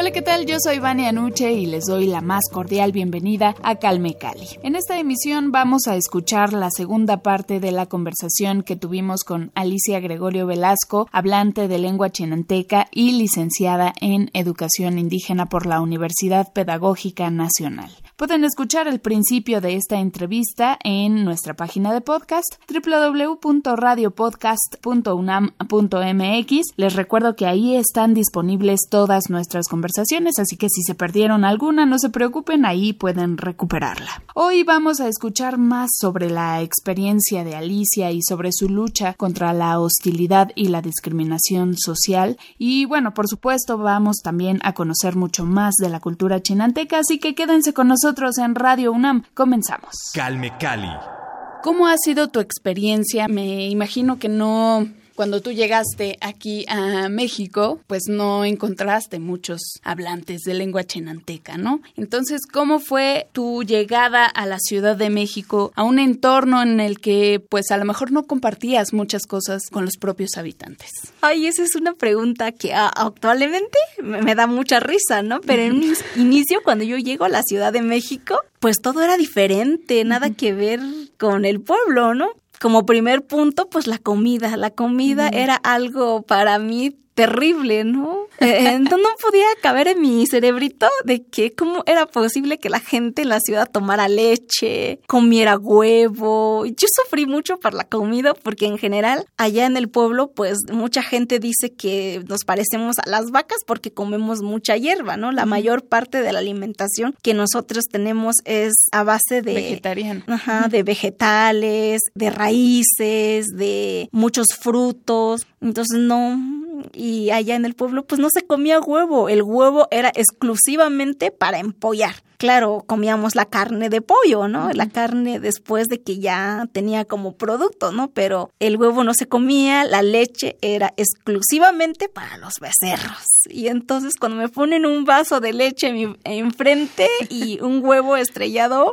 Hola, ¿qué tal? Yo soy Vania Anuche y les doy la más cordial bienvenida a Calme Cali. En esta emisión vamos a escuchar la segunda parte de la conversación que tuvimos con Alicia Gregorio Velasco, hablante de lengua chinanteca y licenciada en Educación Indígena por la Universidad Pedagógica Nacional. Pueden escuchar el principio de esta entrevista en nuestra página de podcast www.radiopodcast.unam.mx. Les recuerdo que ahí están disponibles todas nuestras conversaciones, así que si se perdieron alguna, no se preocupen, ahí pueden recuperarla. Hoy vamos a escuchar más sobre la experiencia de Alicia y sobre su lucha contra la hostilidad y la discriminación social. Y bueno, por supuesto, vamos también a conocer mucho más de la cultura chinanteca, así que quédense con nosotros nosotros en Radio UNAM. Comenzamos. Calme Cali. ¿Cómo ha sido tu experiencia? Me imagino que no cuando tú llegaste aquí a México, pues no encontraste muchos hablantes de lengua chenanteca, ¿no? Entonces, ¿cómo fue tu llegada a la Ciudad de México, a un entorno en el que, pues a lo mejor no compartías muchas cosas con los propios habitantes? Ay, esa es una pregunta que actualmente me da mucha risa, ¿no? Pero en un inicio, cuando yo llego a la Ciudad de México, pues todo era diferente, nada que ver con el pueblo, ¿no? Como primer punto, pues la comida. La comida era algo para mí terrible, ¿no? Eh, entonces no podía caber en mi cerebrito de que cómo era posible que la gente en la ciudad tomara leche, comiera huevo. Yo sufrí mucho por la comida porque en general allá en el pueblo pues mucha gente dice que nos parecemos a las vacas porque comemos mucha hierba, ¿no? La mayor parte de la alimentación que nosotros tenemos es a base de vegetariano. Ajá, de vegetales, de raíces, de muchos frutos. Entonces no y allá en el pueblo pues no se comía huevo, el huevo era exclusivamente para empollar claro, comíamos la carne de pollo, ¿no? La carne después de que ya tenía como producto, ¿no? Pero el huevo no se comía, la leche era exclusivamente para los becerros. Y entonces cuando me ponen un vaso de leche enfrente y un huevo estrellado,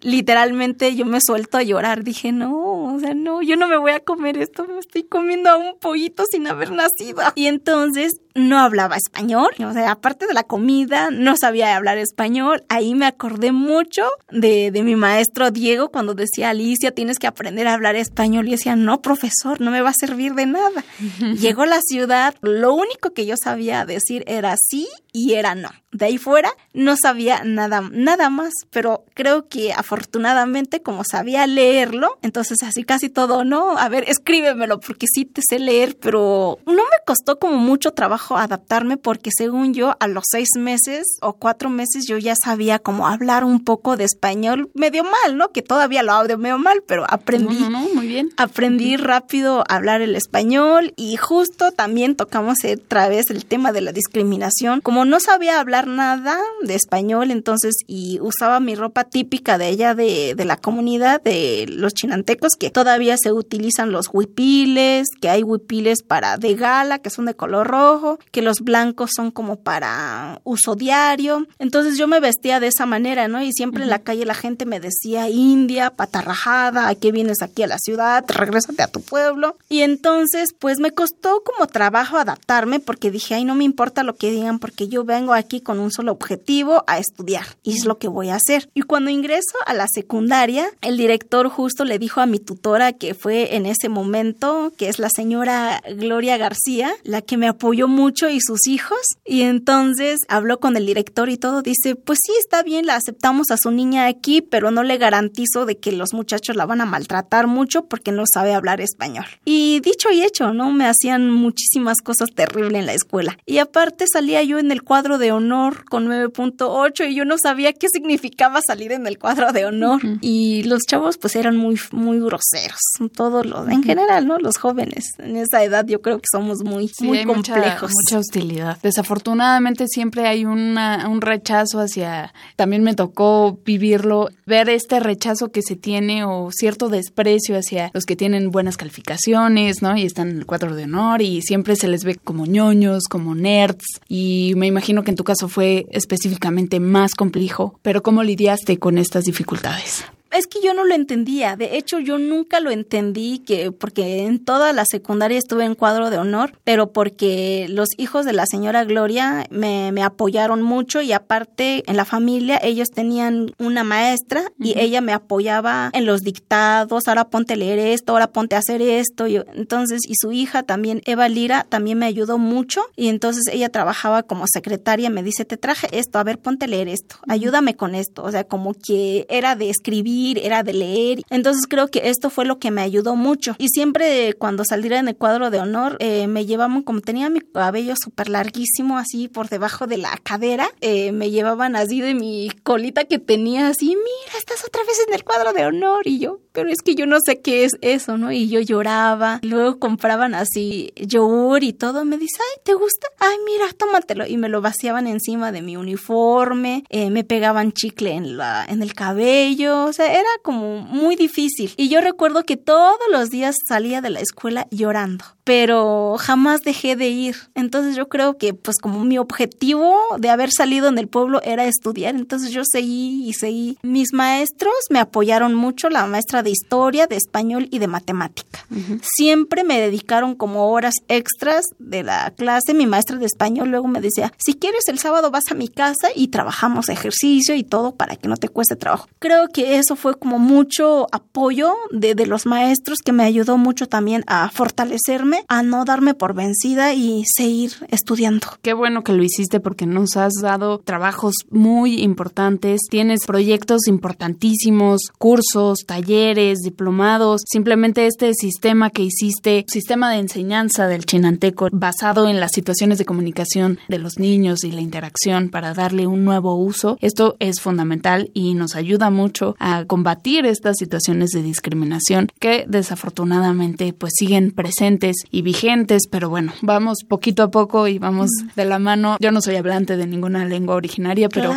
literalmente yo me suelto a llorar. Dije, no, o sea, no, yo no me voy a comer esto, me estoy comiendo a un pollito sin haber nacido. Y entonces no hablaba español, o sea, aparte de la comida, no sabía hablar español. Ahí me acordé mucho de, de, mi maestro Diego cuando decía, Alicia, tienes que aprender a hablar español. Y decía, no, profesor, no me va a servir de nada. Llegó a la ciudad, lo único que yo sabía decir era sí y era no. De ahí fuera no sabía nada, nada más, pero creo que afortunadamente como sabía leerlo, entonces así casi todo, ¿no? A ver, escríbemelo porque sí te sé leer, pero no me costó como mucho trabajo adaptarme porque según yo a los seis meses o cuatro meses yo ya sabía cómo hablar un poco de español medio mal, ¿no? Que todavía lo hablo medio mal, pero aprendí. No, no, muy bien. Aprendí rápido a hablar el español y justo también tocamos otra vez el tema de la discriminación. Como no sabía hablar nada de español, entonces, y usaba mi ropa típica de ella, de, de la comunidad, de los chinantecos, que todavía se utilizan los huipiles, que hay huipiles para de gala, que son de color rojo, que los blancos son como para uso diario. Entonces yo me vestía de esa manera, ¿no? Y siempre en la calle la gente me decía, India, patarrajada, ¿a qué vienes aquí a la ciudad? Regrésate a tu pueblo. Y entonces, pues me costó como trabajo adaptarme porque dije, ay, no me importa lo que digan porque yo vengo aquí con un solo objetivo, a estudiar. Y es lo que voy a hacer. Y cuando ingreso a la secundaria, el director justo le dijo a mi tutora que fue en ese momento, que es la señora Gloria García, la que me apoyó mucho mucho y sus hijos. Y entonces habló con el director y todo. Dice, pues sí, está bien, la aceptamos a su niña aquí, pero no le garantizo de que los muchachos la van a maltratar mucho porque no sabe hablar español. Y dicho y hecho, ¿no? Me hacían muchísimas cosas terribles en la escuela. Y aparte salía yo en el cuadro de honor con 9.8 y yo no sabía qué significaba salir en el cuadro de honor. Y los chavos pues eran muy, muy groseros. Todos los, en general, ¿no? Los jóvenes. En esa edad yo creo que somos muy, muy complejos. Mucha, hostilidad. Desafortunadamente siempre hay una, un rechazo hacia, también me tocó vivirlo, ver este rechazo que se tiene o cierto desprecio hacia los que tienen buenas calificaciones, ¿no? Y están en el cuadro de honor y siempre se les ve como ñoños, como nerds. Y me imagino que en tu caso fue específicamente más complejo, pero ¿cómo lidiaste con estas dificultades? Es que yo no lo entendía. De hecho, yo nunca lo entendí que porque en toda la secundaria estuve en cuadro de honor, pero porque los hijos de la señora Gloria me, me apoyaron mucho y aparte en la familia ellos tenían una maestra y ella me apoyaba en los dictados, ahora ponte a leer esto, ahora ponte a hacer esto. Y, entonces, y su hija también, Eva Lira, también me ayudó mucho y entonces ella trabajaba como secretaria, me dice, te traje esto, a ver, ponte a leer esto, ayúdame con esto. O sea, como que era de escribir era de leer. Entonces creo que esto fue lo que me ayudó mucho. Y siempre cuando saliera en el cuadro de honor, eh, me llevaban, como tenía mi cabello súper larguísimo, así por debajo de la cadera, eh, me llevaban así de mi colita que tenía así, mira, estás otra vez en el cuadro de honor. Y yo, pero es que yo no sé qué es eso, ¿no? Y yo lloraba. Luego compraban así yogur y todo. Me dice, ay, ¿te gusta? Ay, mira, tómatelo. Y me lo vaciaban encima de mi uniforme. Eh, me pegaban chicle en, la, en el cabello. O sea, era como muy difícil. Y yo recuerdo que todos los días salía de la escuela llorando, pero jamás dejé de ir. Entonces yo creo que pues como mi objetivo de haber salido en el pueblo era estudiar, entonces yo seguí y seguí. Mis maestros me apoyaron mucho, la maestra de historia, de español y de matemática. Siempre me dedicaron como horas extras de la clase. Mi maestra de español luego me decía, si quieres el sábado vas a mi casa y trabajamos ejercicio y todo para que no te cueste trabajo. Creo que eso fue como mucho apoyo de, de los maestros que me ayudó mucho también a fortalecerme, a no darme por vencida y seguir estudiando. Qué bueno que lo hiciste porque nos has dado trabajos muy importantes, tienes proyectos importantísimos, cursos, talleres, diplomados, simplemente este sistema que hiciste, sistema de enseñanza del chinanteco basado en las situaciones de comunicación de los niños y la interacción para darle un nuevo uso, esto es fundamental y nos ayuda mucho a combatir estas situaciones de discriminación que desafortunadamente pues siguen presentes y vigentes, pero bueno, vamos poquito a poco y vamos de la mano. Yo no soy hablante de ninguna lengua originaria, pero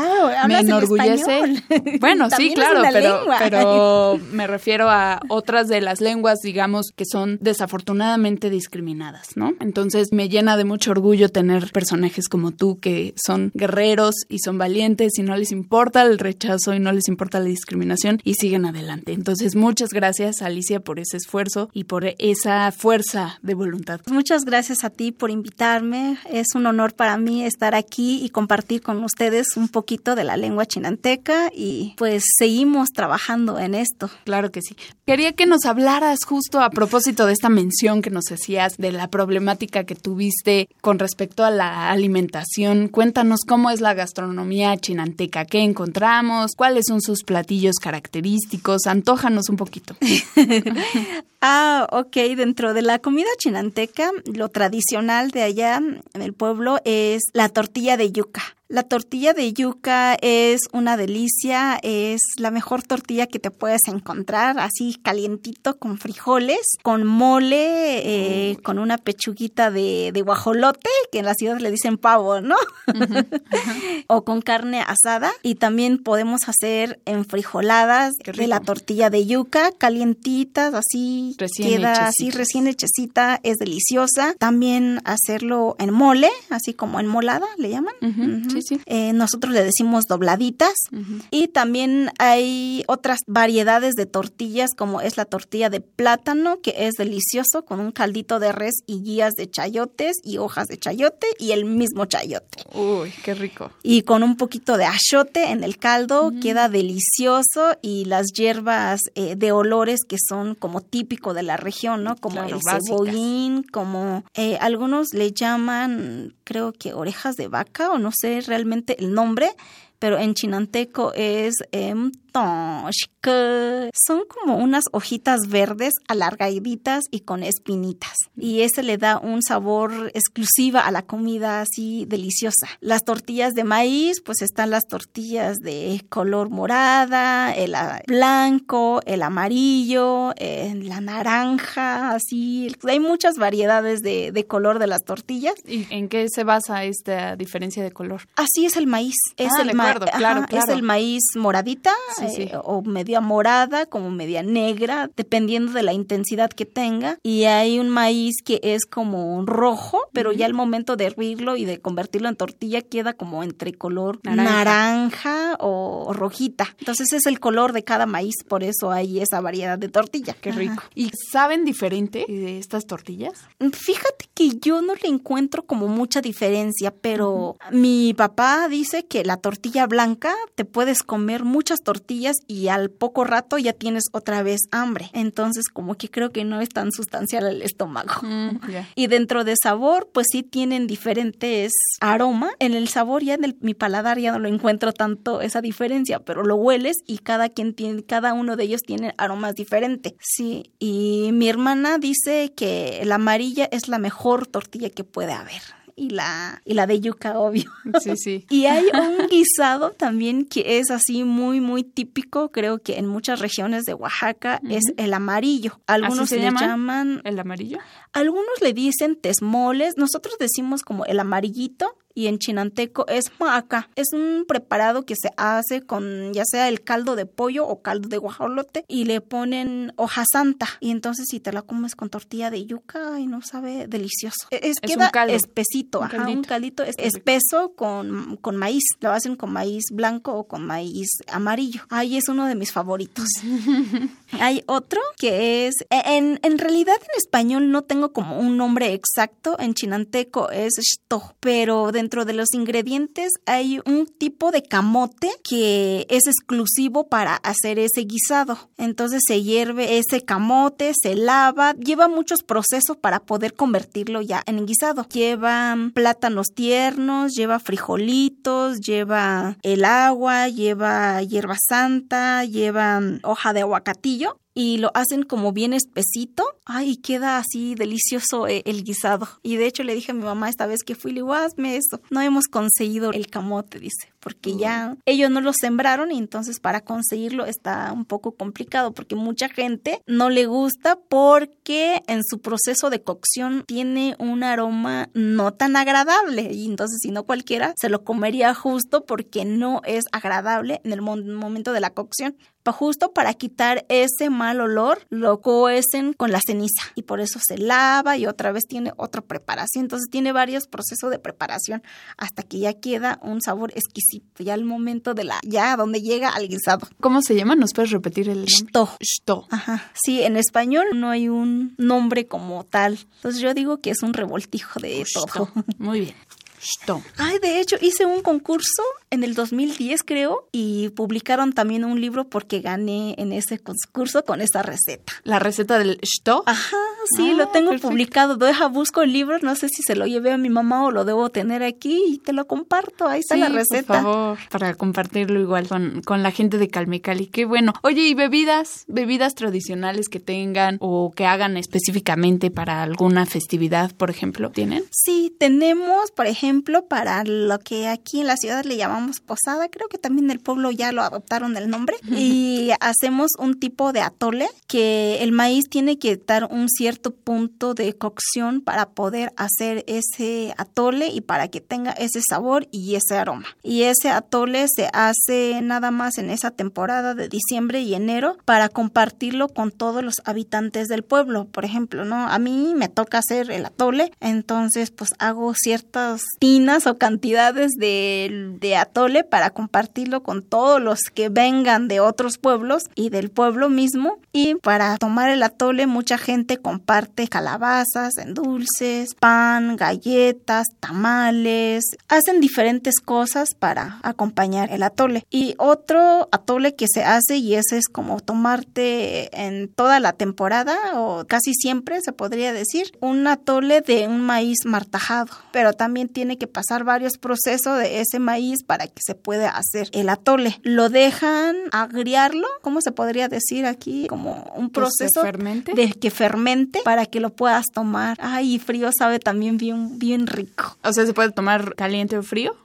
me enorgullece. Bueno, sí, claro, pero, pero me refiero a otras de las lenguas, digamos, que son desafortunadamente discriminadas, ¿no? Entonces me llena de mucho orgullo tener personajes como tú que son guerreros y son valientes y no les importa el rechazo y no les importa la discriminación y siguen adelante. Entonces, muchas gracias, Alicia, por ese esfuerzo y por esa fuerza de voluntad. Muchas gracias a ti por invitarme. Es un honor para mí estar aquí y compartir con ustedes un poquito de la lengua chinanteca y pues seguimos trabajando en esto. Claro que sí. Quería que nos hablaras justo a propósito de esta mención que nos hacías de la problemática que tuviste con respecto a la alimentación. Cuéntanos cómo es la gastronomía chinanteca, qué encontramos, cuáles son sus platillos característicos. Antójanos un poquito. ah, ok. Dentro de la comida chinanteca, lo tradicional de allá en el pueblo es la tortilla de yuca. La tortilla de yuca es una delicia, es la mejor tortilla que te puedes encontrar, así calientito con frijoles, con mole, eh, con una pechuguita de, guajolote, que en la ciudad le dicen pavo, ¿no? o con carne asada. Y también podemos hacer enfrijoladas de la tortilla de yuca, calientitas, así queda así recién hechecita, es deliciosa. También hacerlo en mole, así como en molada, le llaman. Eh, nosotros le decimos dobladitas. Y también hay otras variedades de tortillas, como es la tortilla de plátano, que es delicioso, con un caldito de res y guías de chayotes y hojas de chayote y el mismo chayote. Uy, qué rico. Y con un poquito de achote en el caldo, queda delicioso y las hierbas eh, de olores que son como típicos típico de la región, ¿no? Como el cebollín, como eh, algunos le llaman, creo que orejas de vaca o no sé realmente el nombre, pero en chinanteco es em, son como unas hojitas verdes alargaditas y con espinitas. Y ese le da un sabor exclusiva a la comida así deliciosa. Las tortillas de maíz, pues están las tortillas de color morada, el blanco, el amarillo, la naranja, así. Hay muchas variedades de, color de las tortillas. ¿Y en qué se basa esta diferencia de color? Así es el maíz. Es, ah, el, claro, claro. es el maíz moradita, eh, o media morada, como media negra, dependiendo de la intensidad que tenga. Y hay un maíz que es como rojo, pero ya al momento de hervirlo y de convertirlo en tortilla queda como entre color naranja, o, rojita. Entonces es el color de cada maíz, por eso hay esa variedad de tortilla. Qué rico. ¿Y saben diferente de estas tortillas? Fíjate que yo no le encuentro como mucha diferencia, pero mi papá dice que la tortilla blanca te puedes comer muchas tortillas y al poco rato ya tienes otra vez hambre. Entonces como que creo que no es tan sustancial el estómago. Mm, y dentro de sabor, pues sí tienen diferentes aromas. En el sabor ya en mi paladar ya no lo encuentro tanto esa diferencia, pero lo hueles y cada quien tiene, cada uno de ellos tiene aromas diferentes. Sí, y mi hermana dice que la amarilla es la mejor tortilla que puede haber y la, y la de yuca, obvio. Sí, sí. y hay un guisado también que es así muy, muy típico, creo que en muchas regiones de Oaxaca, es el amarillo. Algunos se le llaman, ¿El amarillo? Algunos le dicen tesmoles, nosotros decimos como el amarillito y en chinanteco es maca. Es un preparado que se hace con ya sea el caldo de pollo o caldo de guajolote y le ponen hoja santa. Y entonces si te la comes con tortilla de yuca y no sabe delicioso. E, es, queda espesito, un ajá, un caldito espeso con, con maíz. Lo hacen con maíz blanco o con maíz amarillo. Ahí es uno de mis favoritos. Hay otro que es, e, en, en realidad en español no tengo como un nombre exacto, en chinanteco es shto, pero dentro de los ingredientes hay un tipo de camote que es exclusivo para hacer ese guisado. Entonces se hierve ese camote, se lava, lleva muchos procesos para poder convertirlo ya en guisado. Lleva plátanos tiernos, lleva frijolitos, lleva el agua, lleva hierba santa, lleva hoja de aguacatillo y lo hacen como bien espesito. Ay, queda así delicioso eh, el guisado. Y de hecho le dije a mi mamá esta vez que fui, le digo, hazme eso. No hemos conseguido el camote, dice, porque ya ellos no lo sembraron y entonces para conseguirlo está un poco complicado porque mucha gente no le gusta porque en su proceso de cocción tiene un aroma no tan agradable y entonces si no cualquiera se lo comería justo porque no es agradable en el momento de la cocción justo para quitar ese mal olor, lo cohecen con la ceniza y por eso se lava y otra vez tiene otra preparación. Entonces tiene varios procesos de preparación hasta que ya queda un sabor exquisito, ya al momento de la, ya donde llega al guisado. ¿Cómo se llama? ¿Nos puedes repetir el nombre? Shto. Ajá. Sí, en español no hay un nombre como tal. Entonces yo digo que es un revoltijo de todo. Muy bien. Ay, de hecho, hice un concurso en el 2010, creo, y publicaron también un libro porque gané en ese concurso con esa receta. ¿La receta del shto? Ajá, sí, lo ah, tengo publicado. Deja, busco el libro, no sé si se lo llevé a mi mamá o lo debo tener aquí y te lo comparto. Ahí está la receta. Por favor, para compartirlo igual con, con la gente de Calmecali. Qué bueno. Oye, ¿y bebidas? ¿Bebidas tradicionales que tengan o que hagan específicamente para alguna festividad, por ejemplo? ¿Tienen? Sí, tenemos, por ejemplo, ejemplo, para lo que aquí en la ciudad le llamamos posada, creo que también el pueblo ya lo adoptaron el nombre, y hacemos un tipo de atole que el maíz tiene que dar un cierto punto de cocción para poder hacer ese atole y para que tenga ese sabor y ese aroma. Y ese atole se hace nada más en esa temporada de diciembre y enero para compartirlo con todos los habitantes del pueblo. Por ejemplo, ¿no? A mí me toca hacer el atole, entonces pues hago ciertas tinas o cantidades de, atole para compartirlo con todos los que vengan de otros pueblos y del pueblo mismo. Y para tomar el atole mucha gente comparte calabazas en dulces, pan, galletas, tamales, hacen diferentes cosas para acompañar el atole. Y otro atole que se hace y ese es como tomarte en toda la temporada o casi siempre se podría decir un atole de un maíz martajado, pero también tiene que pasar varios procesos de ese maíz para que se pueda hacer el atole. Lo dejan agriarlo, ¿cómo se podría decir aquí? Como un proceso de que fermente para que lo puedas tomar. Ay, frío sabe también bien, bien rico. O sea, ¿se puede tomar caliente o frío?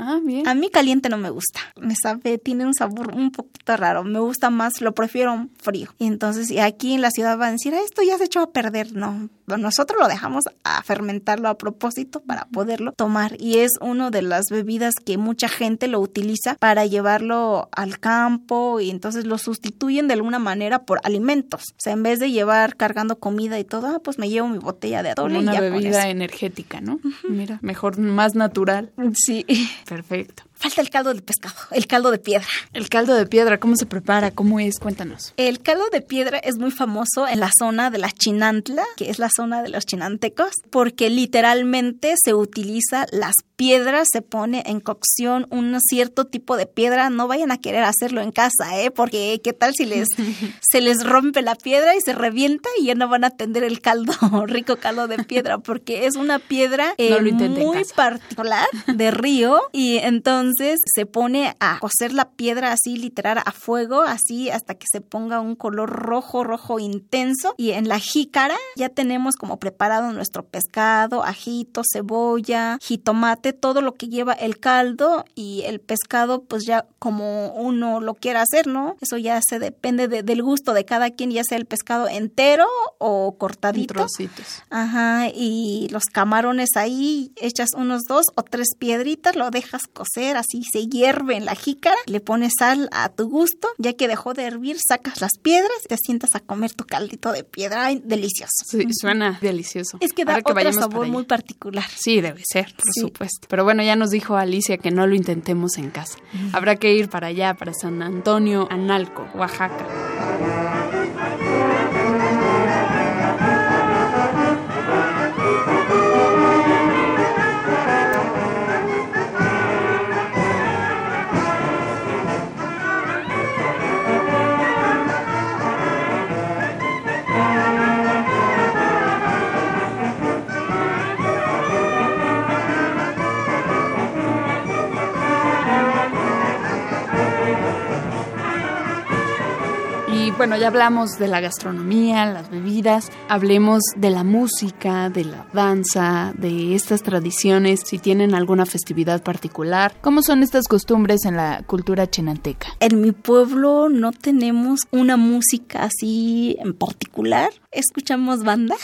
Ah, bien. A mí caliente no me gusta. Me sabe, tiene un sabor un poquito raro. Me gusta más, lo prefiero frío. Y entonces, y aquí en la ciudad van a decir, ah, esto ya se echó a perder. No, nosotros lo dejamos a fermentarlo a propósito para poderlo tomar. Y es una de las bebidas que mucha gente lo utiliza para llevarlo al campo y entonces lo sustituyen de alguna manera por alimentos. O sea, en vez de llevar cargando comida y todo, ah, pues me llevo mi botella de atole. Una bebida energética, ¿no? Mira, mejor, más natural. Sí. Perfecto. Falta el caldo de pescado, el caldo de piedra. El caldo de piedra, ¿cómo se prepara? ¿Cómo es? Cuéntanos. El caldo de piedra es muy famoso en la zona de la Chinantla, que es la zona de los chinantecos, porque literalmente se utiliza las piedras, se pone en cocción un cierto tipo de piedra. No vayan a querer hacerlo en casa, ¿eh? Porque qué tal si les se les rompe la piedra y se revienta y ya no van a tender el caldo, rico caldo de piedra, porque es una piedra eh, muy particular de río y entonces entonces se pone a cocer la piedra así literal a fuego, así hasta que se ponga un color rojo, rojo intenso. Y en la jícara ya tenemos como preparado nuestro pescado, ajito, cebolla, jitomate, todo lo que lleva el caldo y el pescado pues ya como uno lo quiera hacer, ¿no? Eso ya se depende del gusto de cada quien, ya sea el pescado entero o cortadito. trocitos. Ajá, y los camarones ahí, echas unos dos o tres piedritas, lo dejas cocer así se hierve en la jícara, le pones sal a tu gusto, ya que dejó de hervir, sacas las piedras y te sientas a comer tu caldito de piedra. Ay, delicioso. Sí, suena delicioso. Es que da otro sabor muy particular. Sí, debe ser, por supuesto. Pero bueno, ya nos dijo Alicia que no lo intentemos en casa. Habrá que ir para allá, para San Antonio, Analco, Oaxaca. Bueno, ya hablamos de la gastronomía, las bebidas, hablemos de la música, de la danza, de estas tradiciones, si tienen alguna festividad particular. ¿Cómo son estas costumbres en la cultura chinanteca? En mi pueblo no tenemos una música así en particular. Escuchamos banda.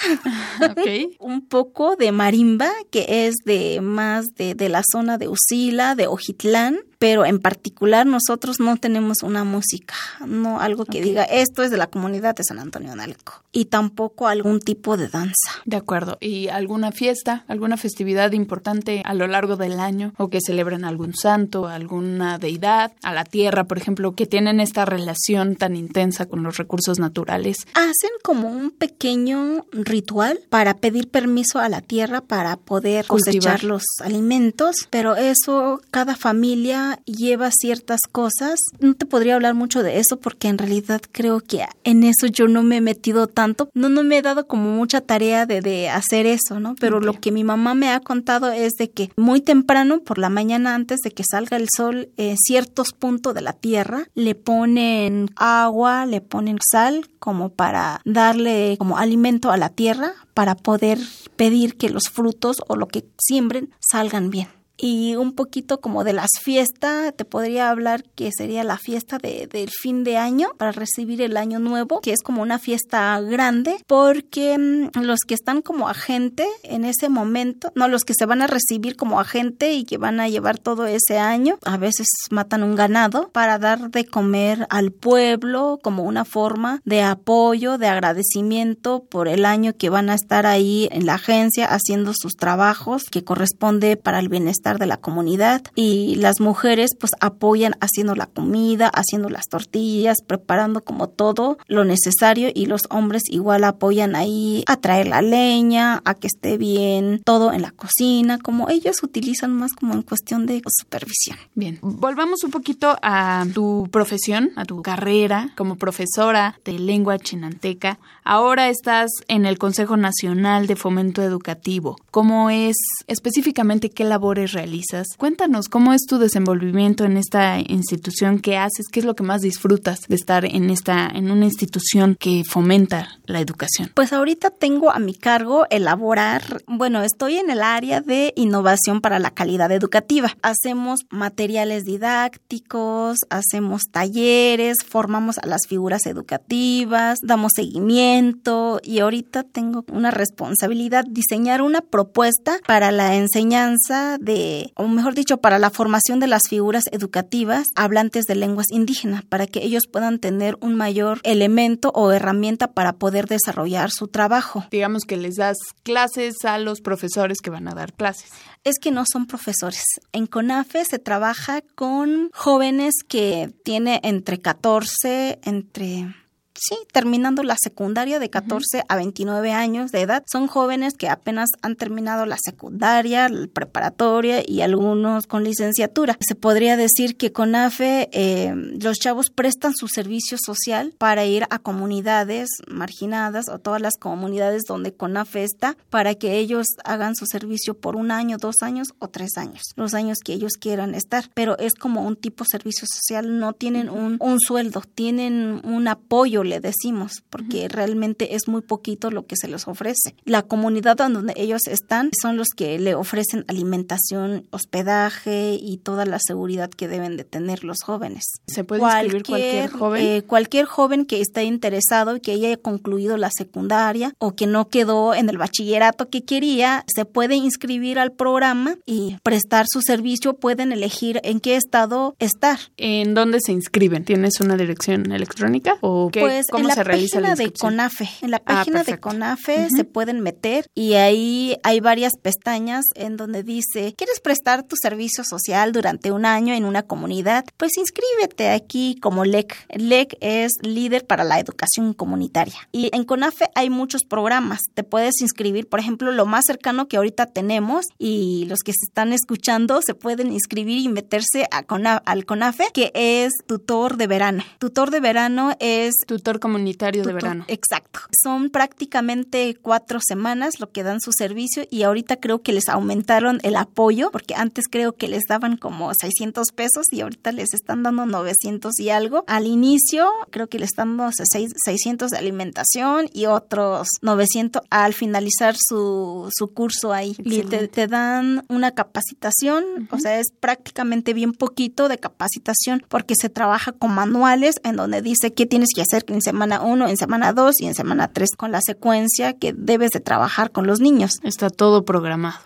Un poco de marimba, que es de más de, de la zona de Usila, de Ojitlán pero en particular nosotros no tenemos una música, no algo que diga esto es de la comunidad de San Antonio Nalco y tampoco algún tipo de danza. De acuerdo. ¿Y alguna fiesta, alguna festividad importante a lo largo del año o que celebren algún santo, alguna deidad, a la tierra, por ejemplo, que tienen esta relación tan intensa con los recursos naturales? Hacen como un pequeño ritual para pedir permiso a la tierra para poder cosechar los alimentos, pero eso cada familia lleva ciertas cosas. No te podría hablar mucho de eso porque en realidad creo que en eso yo no me he metido tanto. No, no me he dado como mucha tarea de, de hacer eso, ¿no? Pero lo que mi mamá me ha contado es de que muy temprano, por la mañana antes de que salga el sol, en ciertos puntos de la tierra le ponen agua, le ponen sal como para darle como alimento a la tierra para poder pedir que los frutos o lo que siembren salgan bien y un poquito como de las fiestas, te podría hablar que sería la fiesta de, del fin de año para recibir el año nuevo, que es como una fiesta grande, porque mm, los que están como agente en ese momento, no los que se van a recibir como agente y que van a llevar todo ese año, a veces matan un ganado para dar de comer al pueblo como una forma de apoyo, de agradecimiento por el año que van a estar ahí en la agencia haciendo sus trabajos que corresponde para el bienestar de la comunidad y las mujeres pues apoyan haciendo la comida, haciendo las tortillas, preparando como todo lo necesario y los hombres igual apoyan ahí a traer la leña, a que esté bien todo en la cocina, como ellos utilizan más como en cuestión de supervisión. Bien, volvamos un poquito a tu profesión, a tu carrera como profesora de lengua chinanteca. Ahora estás en el Consejo Nacional de Fomento Educativo. ¿Cómo es específicamente qué labores realizas? Cuéntanos cómo es tu desenvolvimiento en esta institución, qué haces, qué es lo que más disfrutas de estar en esta en una institución que fomenta la educación. Pues ahorita tengo a mi cargo elaborar, bueno, estoy en el área de innovación para la calidad educativa. Hacemos materiales didácticos, hacemos talleres, formamos a las figuras educativas, damos seguimiento y ahorita tengo una responsabilidad diseñar una propuesta para la enseñanza de, o mejor dicho, para la formación de las figuras educativas hablantes de lenguas indígenas, para que ellos puedan tener un mayor elemento o herramienta para poder desarrollar su trabajo. Digamos que les das clases a los profesores que van a dar clases. Es que no son profesores. En CONAFE se trabaja con jóvenes que tiene entre 14, entre sí, terminando la secundaria de 14 a 29 años de edad. Son jóvenes que apenas han terminado la secundaria, la preparatoria y algunos con licenciatura. Se podría decir que con AFE eh, los chavos prestan su servicio social para ir a comunidades marginadas o todas las comunidades donde CONAFE está para que ellos hagan su servicio por un año, dos años o tres años, los años que ellos quieran estar. Pero es como un tipo de servicio social, no tienen un, un sueldo, tienen un apoyo le decimos, porque realmente es muy poquito lo que se les ofrece. La comunidad donde ellos están son los que le ofrecen alimentación, hospedaje y toda la seguridad que deben de tener los jóvenes. ¿Se puede inscribir cualquier joven? Eh, cualquier joven que esté interesado y que haya concluido la secundaria o que no quedó en el bachillerato que quería, se puede inscribir al programa y prestar su servicio. Pueden elegir en qué estado estar. ¿En dónde se inscriben? ¿Tienes una dirección electrónica o qué? Pues en la página de CONAFE. En la Ah, página de. CONAFE se pueden meter y ahí hay varias pestañas en donde dice, ¿quieres prestar tu servicio social durante un año en una comunidad? Pues inscríbete aquí como LEC. LEC es líder para la educación comunitaria. Y en CONAFE hay muchos programas. Te puedes inscribir, por ejemplo, lo más cercano que ahorita tenemos y los que se están escuchando se pueden inscribir y meterse a al CONAFE, que es tutor de verano. Tutor de verano es Tutor comunitario de verano. Exacto. Son prácticamente cuatro semanas lo que dan su servicio y ahorita creo que les aumentaron el apoyo porque antes creo que les daban como 600 pesos y ahorita les están dando 900 y algo. Al inicio creo que les están dando seis- 600 de alimentación y otros 900 al finalizar su, su curso ahí. Y te dan una capacitación, o sea, es prácticamente bien poquito de capacitación porque se trabaja con manuales en donde dice qué tienes que hacer en semana 1, en semana 2 y en semana 3 con la secuencia que debes de trabajar con los niños. Está todo programado.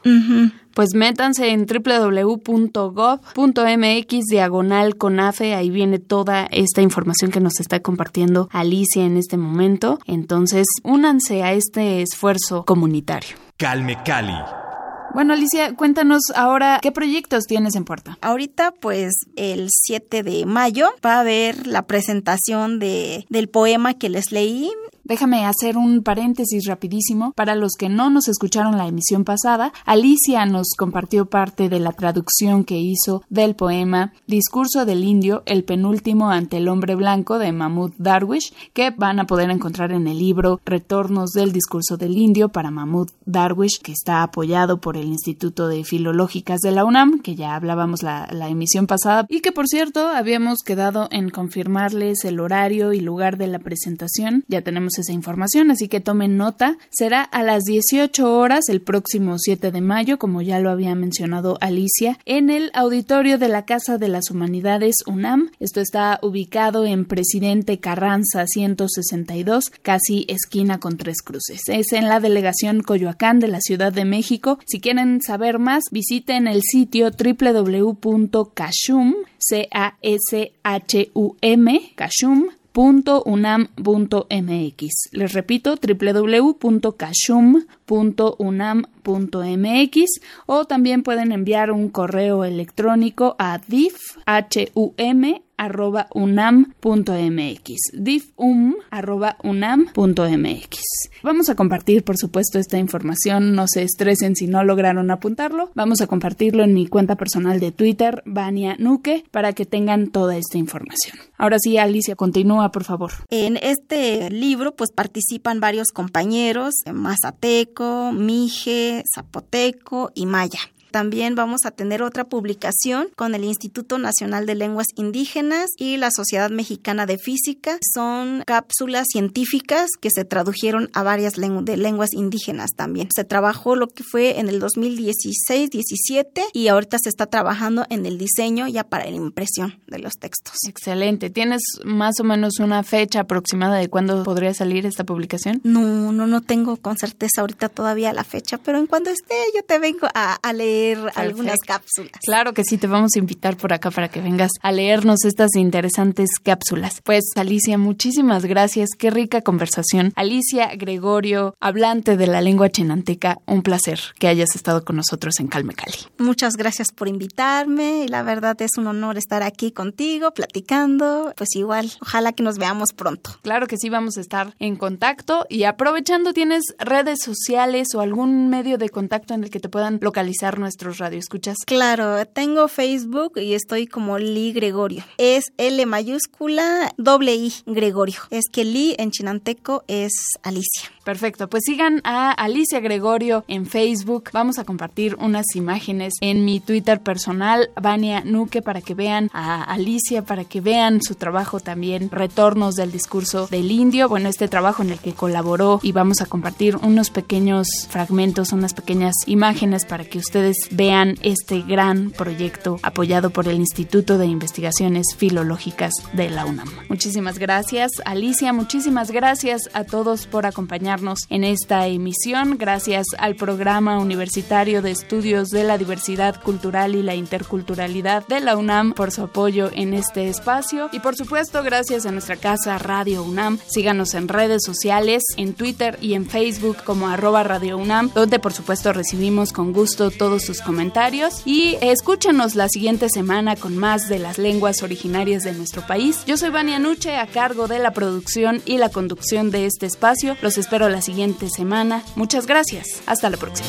Pues métanse en www.gov.mx diagonal conafe, ahí viene toda esta información que nos está compartiendo Alicia en este momento. Entonces, únanse a este esfuerzo comunitario. Calme Cali. Bueno, Alicia, cuéntanos ahora qué proyectos tienes en puerta. Ahorita, pues, el 7 de mayo va a haber la presentación de, del poema que les leí. Déjame hacer un paréntesis rapidísimo. Para los que no nos escucharon la emisión pasada, Alicia nos compartió parte de la traducción que hizo del poema Discurso del Indio, el penúltimo ante el hombre blanco de Mahmoud Darwish, que van a poder encontrar en el libro Retornos del Discurso del Indio para Mahmoud Darwish, que está apoyado por el Instituto de Filológicas de la UNAM, que ya hablábamos la, la emisión pasada, y que por cierto habíamos quedado en confirmarles el horario y lugar de la presentación. Ya tenemos esa información, así que tomen nota. Será a las 18 horas el próximo 7 de mayo, como ya lo había mencionado Alicia, en el auditorio de la Casa de las Humanidades UNAM. Esto está ubicado en Presidente Carranza 162, casi esquina con tres cruces. Es en la delegación Coyoacán de la Ciudad de México. Si quieren saber más, visiten el sitio www.cashum, C-A-S-H-U-M, Www.cashum.unam.mx. Les repito, www.cashum.unam.mx o también pueden enviar un correo electrónico a difhum arroba. Vamos a compartir, por supuesto, esta información. No se estresen si no lograron apuntarlo. Vamos a compartirlo en mi cuenta personal de Twitter, Vania Nuque, para que tengan toda esta información. Ahora sí, Alicia, continúa, por favor. En este libro, pues participan varios compañeros, Mazateco, Mije, Zapoteco y Maya. También vamos a tener otra publicación con el Instituto Nacional de Lenguas Indígenas y la Sociedad Mexicana de Física. Son cápsulas científicas que se tradujeron a varias de lenguas indígenas también. Se trabajó lo que fue en el 2016-17 y ahorita se está trabajando en el diseño ya para la impresión de los textos. Excelente. ¿Tienes más o menos una fecha aproximada de cuándo podría salir esta publicación? No, no, no tengo con certeza ahorita todavía la fecha, pero en cuanto esté yo te vengo a, a leer algunas cápsulas. Claro que sí, te vamos a invitar por acá para que vengas a leernos estas interesantes cápsulas. Pues Alicia, muchísimas gracias, qué rica conversación. Alicia Gregorio, hablante de la lengua chinanteca, un placer que hayas estado con nosotros en Calme Cali. Muchas gracias por invitarme y la verdad es un honor estar aquí contigo platicando. Pues igual, ojalá que nos veamos pronto. Claro que sí, vamos a estar en contacto y aprovechando, ¿tienes redes sociales o algún medio de contacto en el que te puedan localizar nuestros radioescuchas? Claro, tengo Facebook y estoy como Li Gregorio. Es L mayúscula doble I Gregorio. Es que Li en chinanteco es Alicia. Perfecto, pues sigan a Alicia Gregorio en Facebook. Vamos a compartir unas imágenes en mi Twitter personal, Vania Nuque, para que vean a Alicia, para que vean su trabajo también, retornos del discurso del indio. Bueno, este trabajo en el que colaboró y vamos a compartir unos pequeños fragmentos, unas pequeñas imágenes para que ustedes vean este gran proyecto apoyado por el Instituto de Investigaciones Filológicas de la UNAM. Muchísimas gracias, Alicia, muchísimas gracias a todos por acompañarnos en esta emisión. Gracias al Programa Universitario de Estudios de la Diversidad Cultural y la Interculturalidad de la UNAM por su apoyo en este espacio. Y por supuesto, gracias a nuestra casa Radio UNAM. Síganos en redes sociales, en Twitter y en Facebook como arroba Radio UNAM, donde por supuesto recibimos con gusto todos sus comentarios. Y escúchenos la siguiente semana con más de las lenguas originarias de nuestro país. Yo soy Vania Nuche, a cargo de la producción y la conducción de este espacio. Los espero la siguiente semana. Muchas gracias. Hasta la próxima.